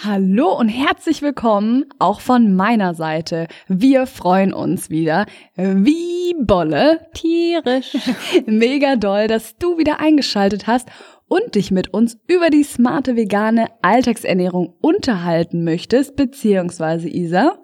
Hallo und herzlich willkommen auch von meiner Seite. Wir freuen uns wieder wie Bolle. Tierisch. Mega doll, dass du wieder eingeschaltet hast und dich mit uns über die smarte vegane Alltagsernährung unterhalten möchtest, beziehungsweise Isa.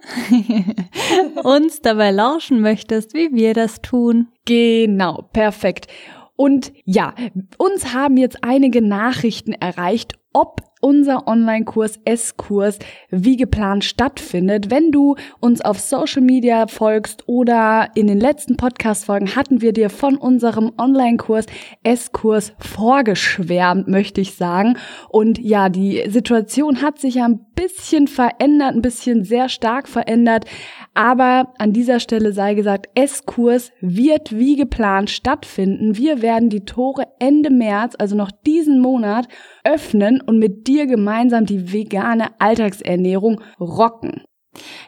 uns dabei lauschen möchtest, wie wir das tun. Genau, perfekt. Und ja, uns haben jetzt einige Nachrichten erreicht, ob unser Online-Kurs S-Kurs wie geplant stattfindet. Wenn du uns auf Social Media folgst oder in den letzten Podcast-Folgen hatten wir dir von unserem Online-Kurs S-Kurs vorgeschwärmt, möchte ich sagen. Und ja, die Situation hat sich ein bisschen verändert, ein bisschen sehr stark verändert. Aber an dieser Stelle sei gesagt, S-Kurs wird wie geplant stattfinden. Wir werden die Tore Ende März, also noch diesen Monat, öffnen und mit dir gemeinsam die vegane Alltagsernährung rocken.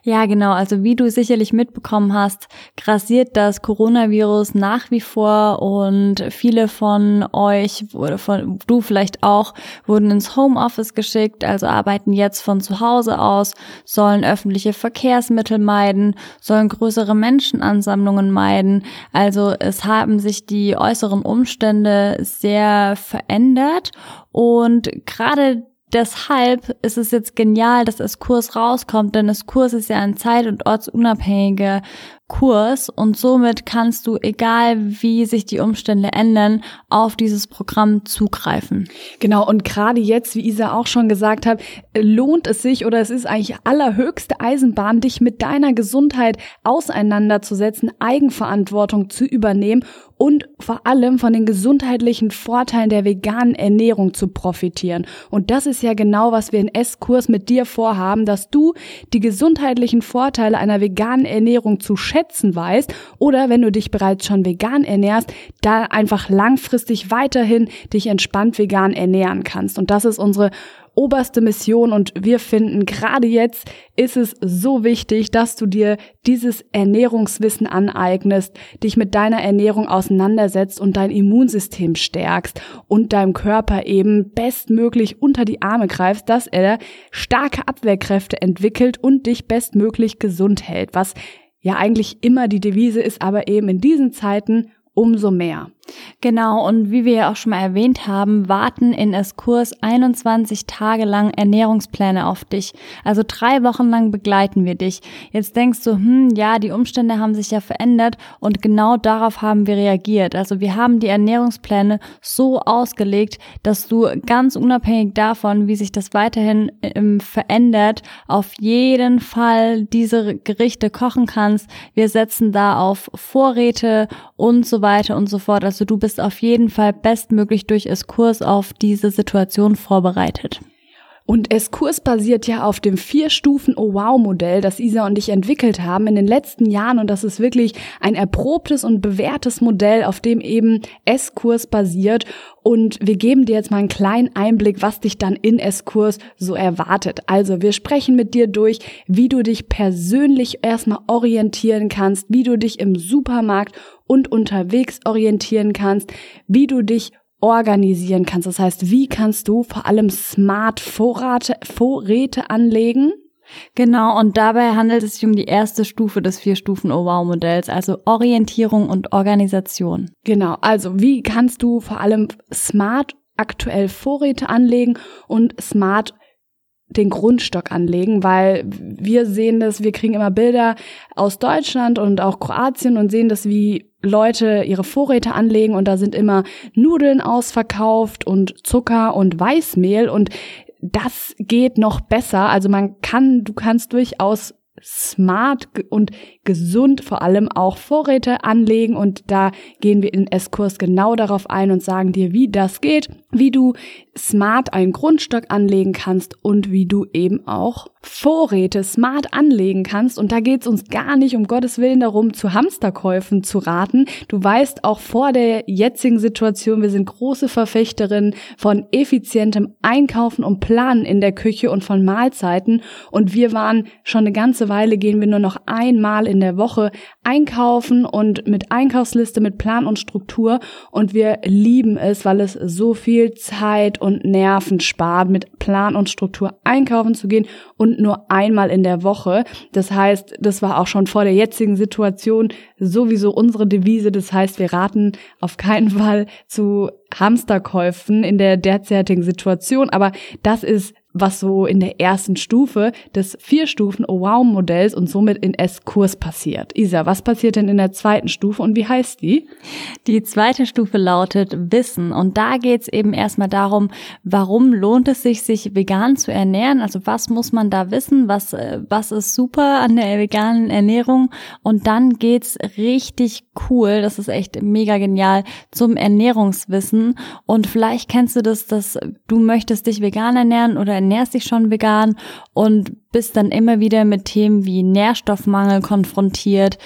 Ja, genau. Also wie du sicherlich mitbekommen hast, grassiert das Coronavirus nach wie vor und viele von euch, oder von du vielleicht auch, wurden ins Homeoffice geschickt, also arbeiten jetzt von zu Hause aus, sollen öffentliche Verkehrsmittel meiden, sollen größere Menschenansammlungen meiden. Also es haben sich die äußeren Umstände sehr verändert und gerade deshalb ist es jetzt genial, dass das Kurs rauskommt, denn das Kurs ist ja ein zeit- und ortsunabhängiger Kurs und somit kannst du, egal wie sich die Umstände ändern, auf dieses Programm zugreifen. Genau, und gerade jetzt, wie Isa auch schon gesagt hat, lohnt es sich oder es ist eigentlich allerhöchste Eisenbahn, dich mit deiner Gesundheit auseinanderzusetzen, Eigenverantwortung zu übernehmen und vor allem von den gesundheitlichen Vorteilen der veganen Ernährung zu profitieren. Und das ist ja genau, was wir in S-Kurs mit dir vorhaben, dass du die gesundheitlichen Vorteile einer veganen Ernährung zu weißt oder wenn du dich bereits schon vegan ernährst, da einfach langfristig weiterhin dich entspannt vegan ernähren kannst. Und das ist unsere oberste Mission und wir finden, gerade jetzt ist es so wichtig, dass du dir dieses Ernährungswissen aneignest, dich mit deiner Ernährung auseinandersetzt und dein Immunsystem stärkst und deinem Körper eben bestmöglich unter die Arme greifst, dass er starke Abwehrkräfte entwickelt und dich bestmöglich gesund hält, was ja eigentlich immer die Devise ist, aber eben in diesen Zeiten umso mehr. Genau, und wie wir ja auch schon mal erwähnt haben, warten in S-Kurs 21 Tage lang Ernährungspläne auf dich. Also drei Wochen lang begleiten wir dich. Jetzt denkst du, hm, ja, die Umstände haben sich ja verändert und genau darauf haben wir reagiert. Also wir haben die Ernährungspläne so ausgelegt, dass du ganz unabhängig davon, wie sich das weiterhin ähm, verändert, auf jeden Fall diese Gerichte kochen kannst. Wir setzen da auf Vorräte und so weiter und so fort. Also du bist auf jeden Fall bestmöglich durch S-Kurs auf diese Situation vorbereitet. Und S-Kurs basiert ja auf dem Vier-Stufen-Oh-Wow-Modell, das Isa und ich entwickelt haben in den letzten Jahren. Und das ist wirklich ein erprobtes und bewährtes Modell, auf dem eben S-Kurs basiert. Und wir geben dir jetzt mal einen kleinen Einblick, was dich dann in S-Kurs so erwartet. Also wir sprechen mit dir durch, wie du dich persönlich erstmal orientieren kannst, wie du dich im Supermarkt und unterwegs orientieren kannst, wie du dich organisieren kannst. Das heißt, wie kannst du vor allem smart Vorrate, Vorräte anlegen? Genau, und dabei handelt es sich um die erste Stufe des Vier-Stufen-Oh-Wow-Modells, also Orientierung und Organisation. Genau, also wie kannst du vor allem smart aktuell Vorräte anlegen und smart den Grundstock anlegen, weil wir sehen das, wir kriegen immer Bilder aus Deutschland und auch Kroatien und sehen das, wie Leute ihre Vorräte anlegen und da sind immer Nudeln ausverkauft und Zucker und Weißmehl und das geht noch besser. Also man kann, du kannst durchaus smart und gesund vor allem auch Vorräte anlegen und da gehen wir in S-Kurs genau darauf ein und sagen dir, wie das geht. wie du smart einen Grundstock anlegen kannst und wie du eben auch Vorräte smart anlegen kannst. Und da geht es uns gar nicht um Gottes Willen darum, zu Hamsterkäufen zu raten. Du weißt auch vor der jetzigen Situation, wir sind große Verfechterinnen von effizientem Einkaufen und Planen in der Küche und von Mahlzeiten. Und wir waren schon eine ganze Weile, gehen wir nur noch einmal in der Woche einkaufen und mit Einkaufsliste, mit Plan und Struktur. Und wir lieben es, weil es so viel Zeit und Nerven spart, mit Plan und Struktur einkaufen zu gehen und nur einmal in der Woche. Das heißt, das war auch schon vor der jetzigen Situation sowieso unsere Devise. Das heißt, wir raten auf keinen Fall zu Hamsterkäufen in der derzeitigen Situation. Aber das ist was so in der ersten Stufe des Vier-Stufen-Oh-Wow-Modells und somit in S-Kurs passiert. Isa, was passiert denn in der zweiten Stufe und wie heißt die? Die zweite Stufe lautet Wissen und da geht es eben erstmal darum, warum lohnt es sich, sich vegan zu ernähren? Also was muss man da wissen? Was, äh, was ist super an der veganen Ernährung? Und dann geht's richtig cool, das ist echt mega genial, zum Ernährungswissen. Und vielleicht kennst du das, dass du möchtest dich vegan ernähren oder ernährst dich schon vegan und bist dann immer wieder mit Themen wie Nährstoffmangel konfrontiert.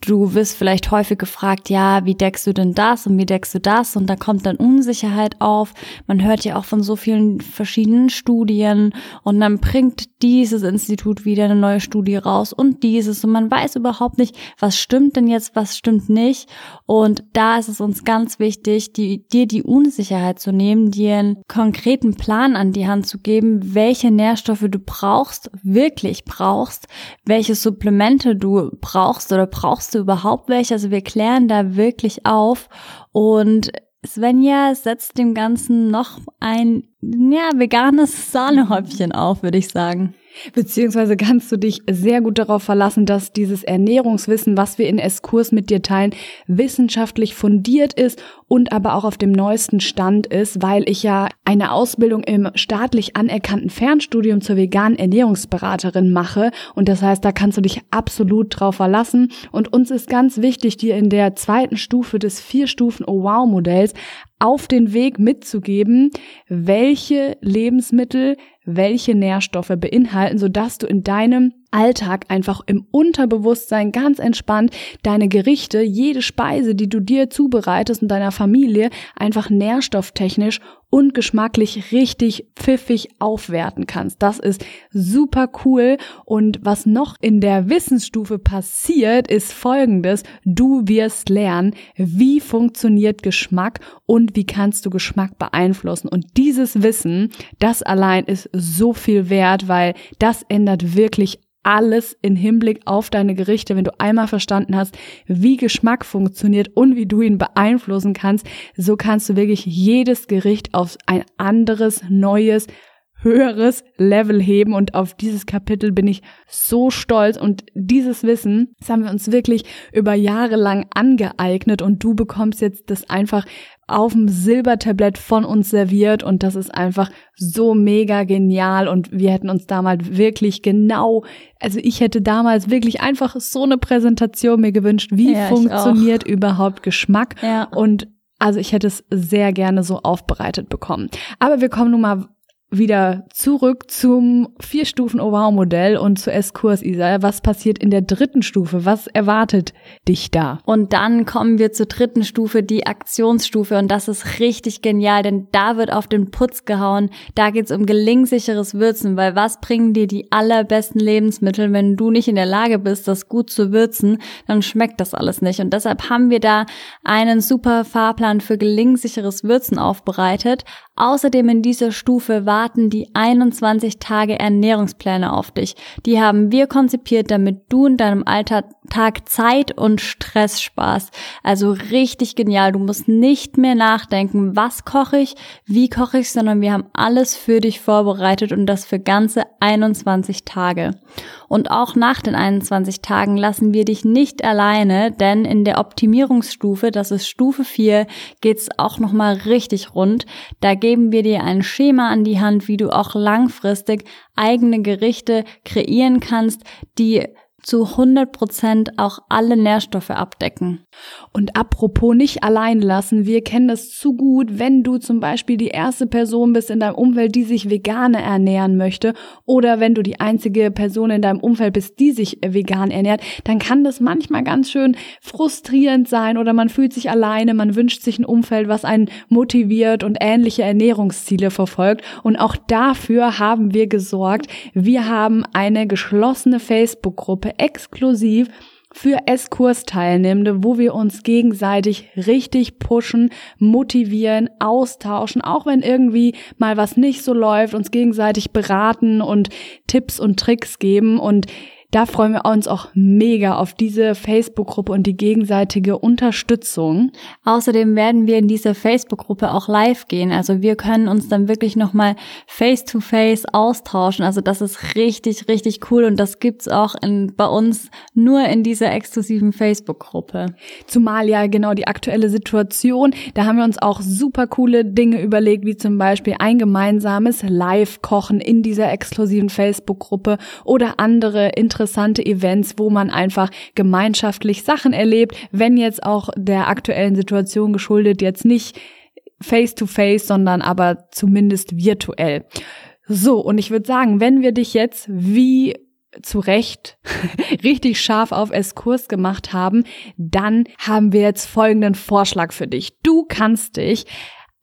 Du wirst vielleicht häufig gefragt, ja, wie deckst du denn das und wie deckst du das? Und da kommt dann Unsicherheit auf. Man hört ja auch von so vielen verschiedenen Studien und dann bringt dieses Institut wieder eine neue Studie raus und dieses und man weiß überhaupt nicht, was stimmt denn jetzt, was stimmt nicht. Und da ist es uns ganz wichtig, die, dir die Unsicherheit zu nehmen, dir einen konkreten Plan an die Hand zu geben, welche Nährstoffe du brauchst, wirklich brauchst, welche Supplemente du brauchst oder brauchst du überhaupt welche. Also wir klären da wirklich auf und Svenja setzt dem Ganzen noch ein, ja, veganes Sahnehäubchen auf, würde ich sagen. Beziehungsweise kannst du dich sehr gut darauf verlassen, dass dieses Ernährungswissen, was wir in S-Kurs mit dir teilen, wissenschaftlich fundiert ist und aber auch auf dem neuesten Stand ist, weil ich ja eine Ausbildung im staatlich anerkannten Fernstudium zur veganen Ernährungsberaterin mache. Und das heißt, da kannst du dich absolut drauf verlassen. Und uns ist ganz wichtig, dir in der zweiten Stufe des Vier-Stufen-Oh-Wow-Modells auf den Weg mitzugeben, welche Lebensmittel welche Nährstoffe beinhalten, sodass du in deinem Alltag einfach im Unterbewusstsein ganz entspannt deine Gerichte, jede Speise, die du dir zubereitest und deiner Familie einfach nährstofftechnisch und geschmacklich richtig pfiffig aufwerten kannst. Das ist super cool. Und was noch in der Wissensstufe passiert, ist folgendes. Du wirst lernen, wie funktioniert Geschmack und wie kannst du Geschmack beeinflussen. Und dieses Wissen, das allein ist so viel wert, weil das ändert wirklich alles in Hinblick auf deine Gerichte, wenn du einmal verstanden hast, wie Geschmack funktioniert und wie du ihn beeinflussen kannst, so kannst du wirklich jedes Gericht auf ein anderes, neues, höheres Level heben und auf dieses Kapitel bin ich so stolz und dieses Wissen, das haben wir uns wirklich über Jahre lang angeeignet und du bekommst jetzt das einfach auf dem Silbertablett von uns serviert und das ist einfach so mega genial und wir hätten uns damals wirklich genau, also ich hätte damals wirklich einfach so eine Präsentation mir gewünscht, wie ja, funktioniert überhaupt Geschmack ja. und also ich hätte es sehr gerne so aufbereitet bekommen. Aber wir kommen nun mal wieder zurück zum Vier-Stufen-Overall-Modell und zu S-Kurs, Isa. Was passiert in der dritten Stufe? Was erwartet dich da? Und dann kommen wir zur dritten Stufe, die Aktionsstufe. Und das ist richtig genial, denn da wird auf den Putz gehauen. Da geht's um gelingsicheres Würzen, weil was bringen dir die allerbesten Lebensmittel, wenn du nicht in der Lage bist, das gut zu würzen, dann schmeckt das alles nicht. Und deshalb haben wir da einen super Fahrplan für gelingsicheres Würzen aufbereitet. Außerdem in dieser Stufe warten die 21 Tage Ernährungspläne auf dich. Die haben wir konzipiert, damit du in deinem Alltag Zeit und Stress sparst. Also richtig genial. Du musst nicht mehr nachdenken, was koche ich, wie koche ich, sondern wir haben alles für dich vorbereitet und das für ganze 21 Tage. Und auch nach den 21 Tagen lassen wir dich nicht alleine, denn in der Optimierungsstufe, das ist Stufe 4, geht's auch nochmal richtig rund. Da geben wir dir ein Schema an die Hand, wie du auch langfristig eigene Gerichte kreieren kannst, die zu 100 Prozent auch alle Nährstoffe abdecken. Und apropos nicht allein lassen, wir kennen das zu gut, wenn du zum Beispiel die erste Person bist in deinem Umfeld, die sich vegane ernähren möchte oder wenn du die einzige Person in deinem Umfeld bist, die sich vegan ernährt, dann kann das manchmal ganz schön frustrierend sein oder man fühlt sich alleine, man wünscht sich ein Umfeld, was einen motiviert und ähnliche Ernährungsziele verfolgt. Und auch dafür haben wir gesorgt. Wir haben eine geschlossene Facebook-Gruppe exklusiv für S-Kurs-Teilnehmende, wo wir uns gegenseitig richtig pushen, motivieren, austauschen, auch wenn irgendwie mal was nicht so läuft, uns gegenseitig beraten und Tipps und Tricks geben. Und da freuen wir uns auch mega auf diese Facebook-Gruppe und die gegenseitige Unterstützung. Außerdem werden wir in dieser Facebook-Gruppe auch live gehen. Also wir können uns dann wirklich nochmal face-to-face austauschen. Also das ist richtig, richtig cool und das gibt's auch in, bei uns nur in dieser exklusiven Facebook-Gruppe. Zumal ja genau die aktuelle Situation, da haben wir uns auch super coole Dinge überlegt, wie zum Beispiel ein gemeinsames Live-Kochen in dieser exklusiven Facebook-Gruppe oder andere interessante interessante Events, wo man einfach gemeinschaftlich Sachen erlebt, wenn jetzt auch der aktuellen Situation geschuldet jetzt nicht face to face, sondern aber zumindest virtuell. So, und ich würde sagen, wenn wir dich jetzt wie zu Recht richtig scharf auf Eskurs gemacht haben, dann haben wir jetzt folgenden Vorschlag für dich. Du kannst dich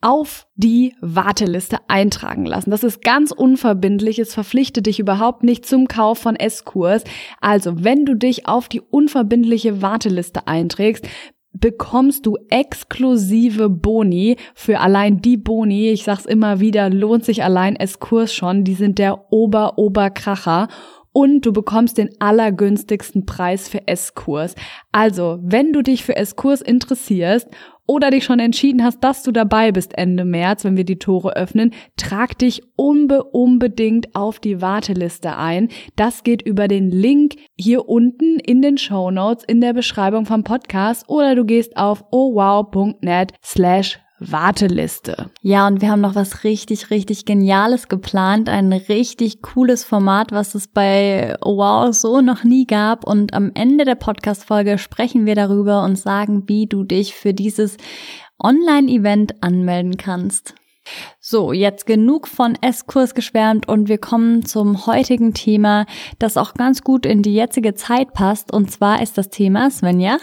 auf die Warteliste eintragen lassen. Das ist ganz unverbindlich. Es verpflichtet dich überhaupt nicht zum Kauf von S-Kurs. Also, wenn du dich auf die unverbindliche Warteliste einträgst, bekommst du exklusive Boni für allein die Boni. Ich sag's immer wieder, lohnt sich allein S-Kurs schon. Die sind der Ober-Oberkracher und du bekommst den allergünstigsten Preis für S-Kurs. Also, wenn du dich für S-Kurs interessierst oder dich schon entschieden hast, dass du dabei bist Ende März, wenn wir die Tore öffnen, trag dich unbe unbedingt auf die Warteliste ein. Das geht über den Link hier unten in den Show Notes in der Beschreibung vom Podcast oder du gehst auf ohwow.net slash Warteliste. Ja, und wir haben noch was richtig, richtig Geniales geplant. Ein richtig cooles Format, was es bei Wow so noch nie gab. Und am Ende der Podcast-Folge sprechen wir darüber und sagen, wie du dich für dieses Online-Event anmelden kannst. So, jetzt genug von S-Kurs geschwärmt und wir kommen zum heutigen Thema, das auch ganz gut in die jetzige Zeit passt. Und zwar ist das Thema, Svenja.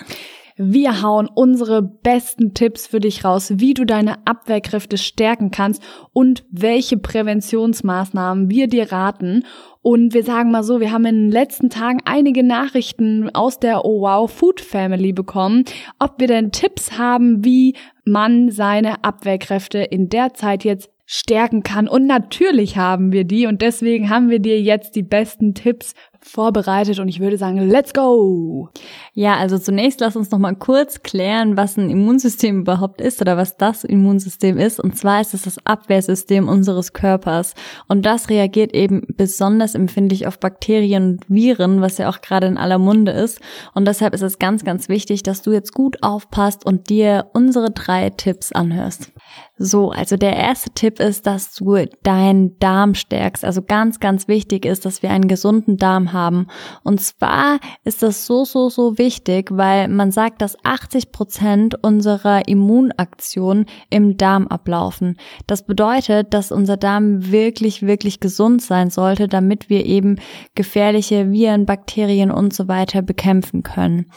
Wir hauen unsere besten Tipps für dich raus, wie du deine Abwehrkräfte stärken kannst und welche Präventionsmaßnahmen wir dir raten. Und wir sagen mal so, wir haben in den letzten Tagen einige Nachrichten aus der Oh Wow Food Family bekommen, ob wir denn Tipps haben, wie man seine Abwehrkräfte in der Zeit jetzt stärken kann. Und natürlich haben wir die und deswegen haben wir dir jetzt die besten Tipps vorbereitet und ich würde sagen, let's go! Ja, also zunächst lass uns noch mal kurz klären, was ein Immunsystem überhaupt ist oder was das Immunsystem ist. Und zwar ist es das Abwehrsystem unseres Körpers. Und das reagiert eben besonders empfindlich auf Bakterien und Viren, was ja auch gerade in aller Munde ist. Und deshalb ist es ganz, ganz wichtig, dass du jetzt gut aufpasst und dir unsere drei Tipps anhörst. So, also der erste Tipp ist, dass du deinen Darm stärkst. Also ganz, ganz wichtig ist, dass wir einen gesunden Darm haben. Und zwar ist das so, so, so wichtig, weil man sagt, dass 80 Prozent unserer Immunaktion im Darm ablaufen. Das bedeutet, dass unser Darm wirklich, wirklich gesund sein sollte, damit wir eben gefährliche Viren, Bakterien und so weiter bekämpfen können.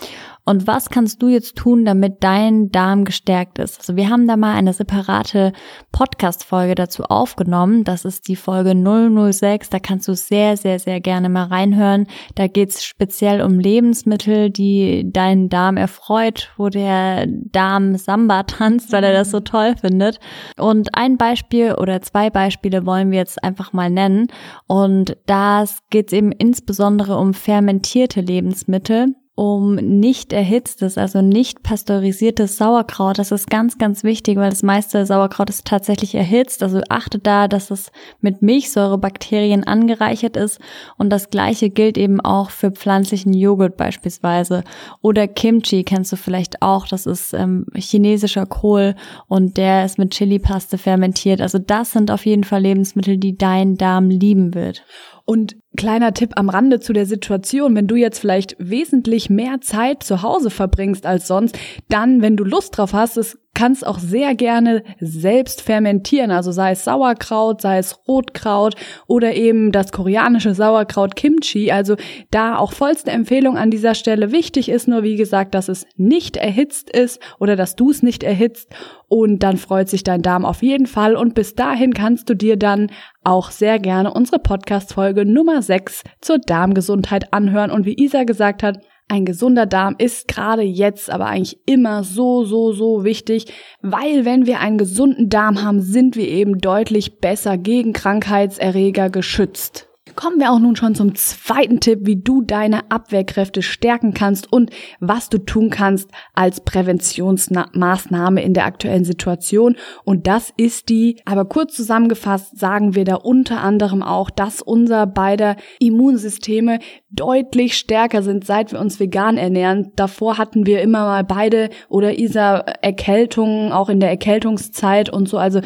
Und was kannst du jetzt tun, damit dein Darm gestärkt ist? Also wir haben da mal eine separate Podcast-Folge dazu aufgenommen. Das ist die Folge 006. Da kannst du sehr, sehr, sehr gerne mal reinhören. Da geht's speziell um Lebensmittel, die deinen Darm erfreut, wo der Darm Samba tanzt, weil er das so toll findet. Und ein Beispiel oder zwei Beispiele wollen wir jetzt einfach mal nennen. Und das geht's eben insbesondere um fermentierte Lebensmittel um nicht erhitztes, also nicht pasteurisiertes Sauerkraut. Das ist ganz, ganz wichtig, weil das meiste Sauerkraut ist tatsächlich erhitzt. Also achte da, dass es mit Milchsäurebakterien angereichert ist. Und das gleiche gilt eben auch für pflanzlichen Joghurt beispielsweise. Oder Kimchi kennst du vielleicht auch. Das ist ähm, chinesischer Kohl und der ist mit Chili-Paste fermentiert. Also das sind auf jeden Fall Lebensmittel, die dein Darm lieben wird. Und Kleiner Tipp am Rande zu der Situation, wenn du jetzt vielleicht wesentlich mehr Zeit zu Hause verbringst als sonst, dann, wenn du Lust drauf hast, es kannst auch sehr gerne selbst fermentieren, also sei es Sauerkraut, sei es Rotkraut oder eben das koreanische Sauerkraut Kimchi. Also da auch vollste Empfehlung an dieser Stelle. Wichtig ist nur, wie gesagt, dass es nicht erhitzt ist oder dass du es nicht erhitzt und dann freut sich dein Darm auf jeden Fall und bis dahin kannst du dir dann auch sehr gerne unsere Podcast-Folge Nummer 6 zur Darmgesundheit anhören und wie Isa gesagt hat, ein gesunder Darm ist gerade jetzt aber eigentlich immer so, so, so wichtig, weil wenn wir einen gesunden Darm haben, sind wir eben deutlich besser gegen Krankheitserreger geschützt. Kommen wir auch nun schon zum zweiten Tipp, wie du deine Abwehrkräfte stärken kannst und was du tun kannst als Präventionsmaßnahme in der aktuellen Situation. Und das ist die, aber kurz zusammengefasst sagen wir da unter anderem auch, dass unser beider Immunsysteme deutlich stärker sind, seit wir uns vegan ernähren. Davor hatten wir immer mal beide oder Isa Erkältungen, auch in der Erkältungszeit und so. Also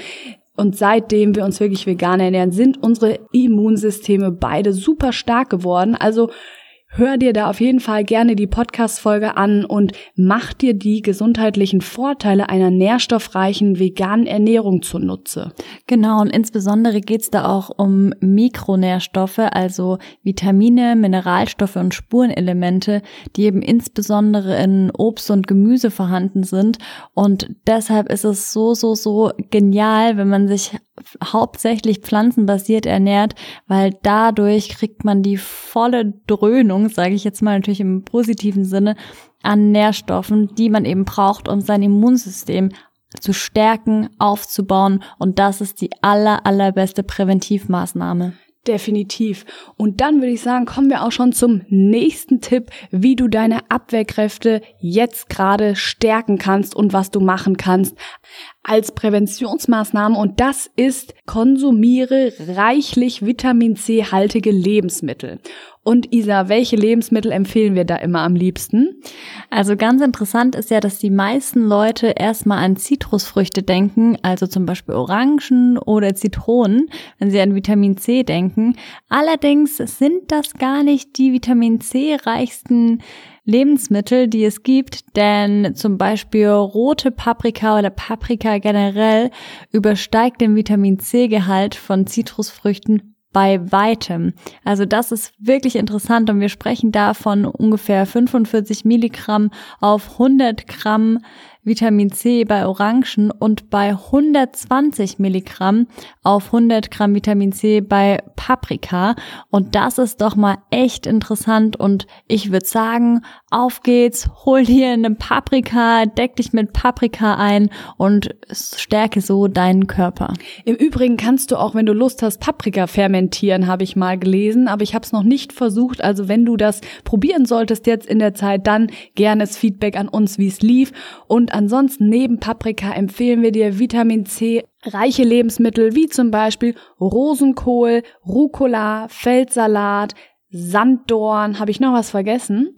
und seitdem wir uns wirklich vegan ernähren, sind unsere Immunsysteme beide super stark geworden. Also Hör dir da auf jeden Fall gerne die Podcast-Folge an und mach dir die gesundheitlichen Vorteile einer nährstoffreichen veganen Ernährung zunutze. Genau, und insbesondere geht's da auch um Mikronährstoffe, also Vitamine, Mineralstoffe und Spurenelemente, die eben insbesondere in Obst und Gemüse vorhanden sind. Und deshalb ist es so, so, so genial, wenn man sich hauptsächlich pflanzenbasiert ernährt, weil dadurch kriegt man die volle Dröhnung, sage ich jetzt mal natürlich im positiven Sinne, an Nährstoffen, die man eben braucht, um sein Immunsystem zu stärken, aufzubauen. Und das ist die aller, allerbeste Präventivmaßnahme. Definitiv. Und dann würde ich sagen, kommen wir auch schon zum nächsten Tipp, wie du deine Abwehrkräfte jetzt gerade stärken kannst und was du machen kannst als Präventionsmaßnahme. Und das ist, konsumiere reichlich Vitamin C haltige Lebensmittel. Und Isa, welche Lebensmittel empfehlen wir da immer am liebsten? Also ganz interessant ist ja, dass die meisten Leute erstmal an Zitrusfrüchte denken, also zum Beispiel Orangen oder Zitronen, wenn sie an Vitamin C denken. Allerdings sind das gar nicht die Vitamin C reichsten Lebensmittel, die es gibt, denn zum Beispiel rote Paprika oder Paprika generell übersteigt den Vitamin C-Gehalt von Zitrusfrüchten bei weitem. Also das ist wirklich interessant und wir sprechen da von ungefähr 45 Milligramm auf 100 Gramm Vitamin C bei Orangen und bei 120 Milligramm auf 100 Gramm Vitamin C bei Paprika. Und das ist doch mal echt interessant. Und ich würde sagen, auf geht's, hol dir eine Paprika, deck dich mit Paprika ein und stärke so deinen Körper. Im Übrigen kannst du auch, wenn du Lust hast, Paprika fermentieren, habe ich mal gelesen, aber ich habe es noch nicht versucht. Also wenn du das probieren solltest jetzt in der Zeit, dann gerne das Feedback an uns, wie es lief. Und ansonsten neben Paprika empfehlen wir dir Vitamin C reiche Lebensmittel wie zum Beispiel Rosenkohl, Rucola, Feldsalat, Sanddorn. Habe ich noch was vergessen?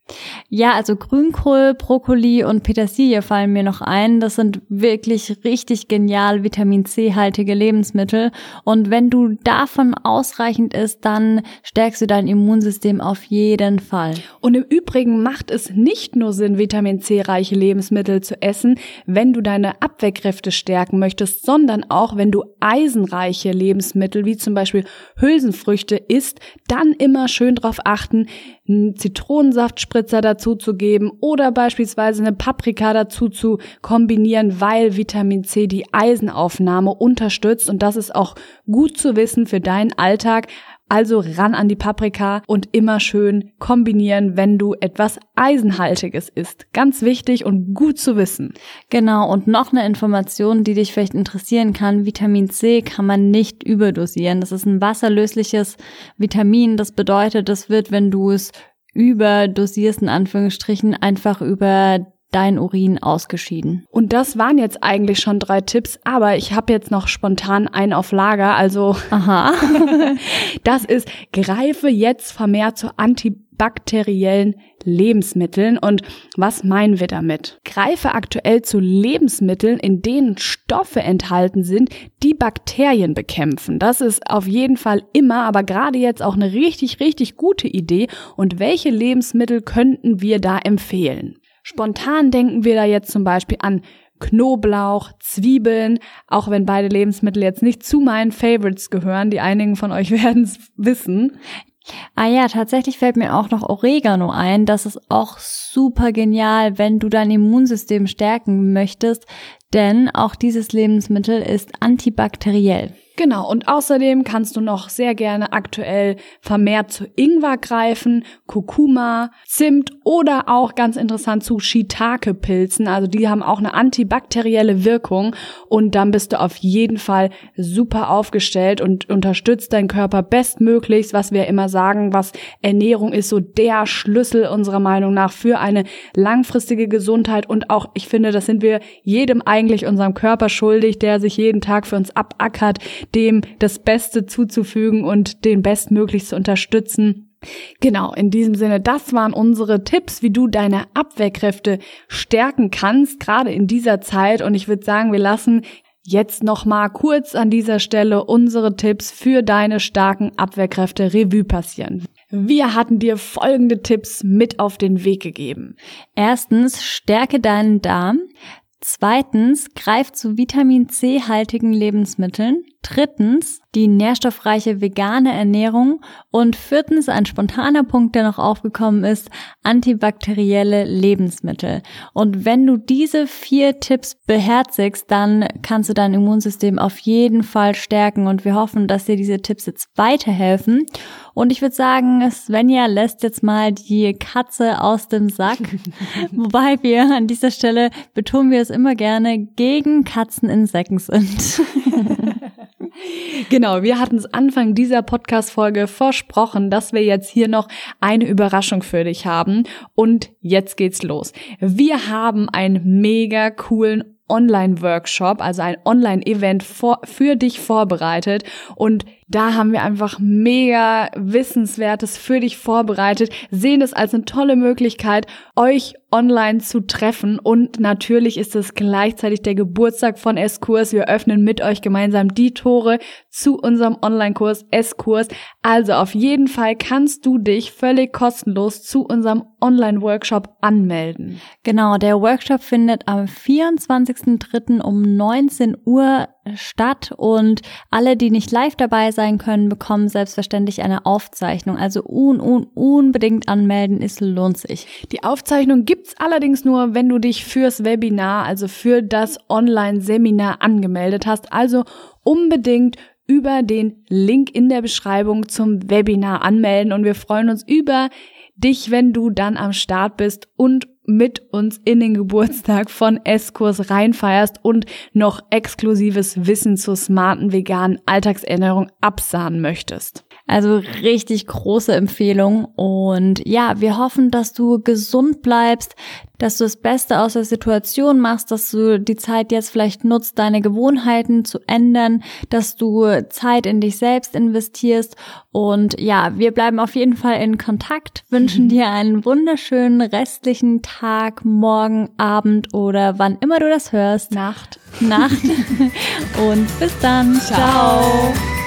Ja, also Grünkohl, Brokkoli und Petersilie fallen mir noch ein. Das sind wirklich richtig genial Vitamin C-haltige Lebensmittel. Und wenn du davon ausreichend isst, dann stärkst du dein Immunsystem auf jeden Fall. Und im Übrigen macht es nicht nur Sinn, Vitamin C-reiche Lebensmittel zu essen, wenn du deine Abwehrkräfte stärken möchtest, sondern auch, wenn du eisenreiche Lebensmittel wie zum Beispiel Hülsenfrüchte isst, dann immer schön darauf achten, einen Zitronensaftspritzer dazu zu geben oder beispielsweise eine Paprika dazu zu kombinieren, weil Vitamin C die Eisenaufnahme unterstützt und das ist auch gut zu wissen für deinen Alltag. Also ran an die Paprika und immer schön kombinieren, wenn du etwas Eisenhaltiges isst. Ganz wichtig und gut zu wissen. Genau, und noch eine Information, die dich vielleicht interessieren kann. Vitamin C kann man nicht überdosieren. Das ist ein wasserlösliches Vitamin. Das bedeutet, das wird, wenn du es überdosierst, in Anführungsstrichen, einfach über dein Urin ausgeschieden. Und das waren jetzt eigentlich schon drei Tipps, aber ich habe jetzt noch spontan einen auf Lager. Also, aha, das ist, greife jetzt vermehrt zur Anti antibakteriellen Lebensmitteln. Und was meinen wir damit? Greife aktuell zu Lebensmitteln, in denen Stoffe enthalten sind, die Bakterien bekämpfen. Das ist auf jeden Fall immer, aber gerade jetzt auch eine richtig, richtig gute Idee. Und welche Lebensmittel könnten wir da empfehlen? Spontan denken wir da jetzt zum Beispiel an Knoblauch, Zwiebeln, auch wenn beide Lebensmittel jetzt nicht zu meinen Favorites gehören, die einigen von euch werden es wissen. Ah ja, tatsächlich fällt mir auch noch Oregano ein. Das ist auch super genial, wenn du dein Immunsystem stärken möchtest, denn auch dieses Lebensmittel ist antibakteriell. Genau, und außerdem kannst du noch sehr gerne aktuell vermehrt zu Ingwer greifen, Kurkuma, Zimt oder auch ganz interessant zu Shiitake-Pilzen. Also die haben auch eine antibakterielle Wirkung und dann bist du auf jeden Fall super aufgestellt und unterstützt deinen Körper bestmöglichst, was wir immer sagen, was Ernährung ist so der Schlüssel unserer Meinung nach für eine langfristige Gesundheit und auch, ich finde, das sind wir jedem eigentlich unserem Körper schuldig, der sich jeden Tag für uns abackert, dem das Beste zuzufügen und den bestmöglich zu unterstützen. Genau, in diesem Sinne, das waren unsere Tipps, wie du deine Abwehrkräfte stärken kannst, gerade in dieser Zeit. Und ich würde sagen, wir lassen jetzt nochmal kurz an dieser Stelle unsere Tipps für deine starken Abwehrkräfte Revue passieren. Wir hatten dir folgende Tipps mit auf den Weg gegeben. Erstens, stärke deinen Darm. Zweitens, greif zu Vitamin C-haltigen Lebensmitteln. Drittens, die nährstoffreiche vegane Ernährung. Und viertens, ein spontaner Punkt, der noch aufgekommen ist, antibakterielle Lebensmittel. Und wenn du diese vier Tipps beherzigst, dann kannst du dein Immunsystem auf jeden Fall stärken. Und wir hoffen, dass dir diese Tipps jetzt weiterhelfen. Und ich würde sagen, Svenja lässt jetzt mal die Katze aus dem Sack. Wobei wir an dieser Stelle betonen wir es immer gerne, gegen Katzen in Säcken sind. Genau, wir hatten es Anfang dieser Podcast-Folge versprochen, dass wir jetzt hier noch eine Überraschung für dich haben. Und jetzt geht's los. Wir haben einen mega coolen Online-Workshop, also ein Online-Event für dich vorbereitet. Und da haben wir einfach mega Wissenswertes für dich vorbereitet, sehen es als eine tolle Möglichkeit, euch online zu treffen und natürlich ist es gleichzeitig der Geburtstag von S-Kurs. Wir öffnen mit euch gemeinsam die Tore zu unserem Online-Kurs S-Kurs. Also auf jeden Fall kannst du dich völlig kostenlos zu unserem Online-Workshop anmelden. Genau, der Workshop findet am 24.03. um 19 Uhr statt und alle, die nicht live dabei sein können, bekommen selbstverständlich eine Aufzeichnung. Also un, un, unbedingt anmelden, es lohnt sich. Die Aufzeichnung gibt's allerdings nur, wenn du dich fürs Webinar, also für das Online-Seminar angemeldet hast. Also unbedingt über den Link in der Beschreibung zum Webinar anmelden und wir freuen uns über dich, wenn du dann am Start bist und mit uns in den Geburtstag von S-Kurs reinfeierst und noch exklusives Wissen zur smarten veganen Alltagsernährung absahnen möchtest. Also richtig große Empfehlung. Und ja, wir hoffen, dass du gesund bleibst, dass du das Beste aus der Situation machst, dass du die Zeit jetzt vielleicht nutzt, deine Gewohnheiten zu ändern, dass du Zeit in dich selbst investierst. Und ja, wir bleiben auf jeden Fall in Kontakt, wünschen dir einen wunderschönen restlichen Tag, Morgen, Abend oder wann immer du das hörst. Nacht. Nacht. Und bis dann. Ciao. Ciao.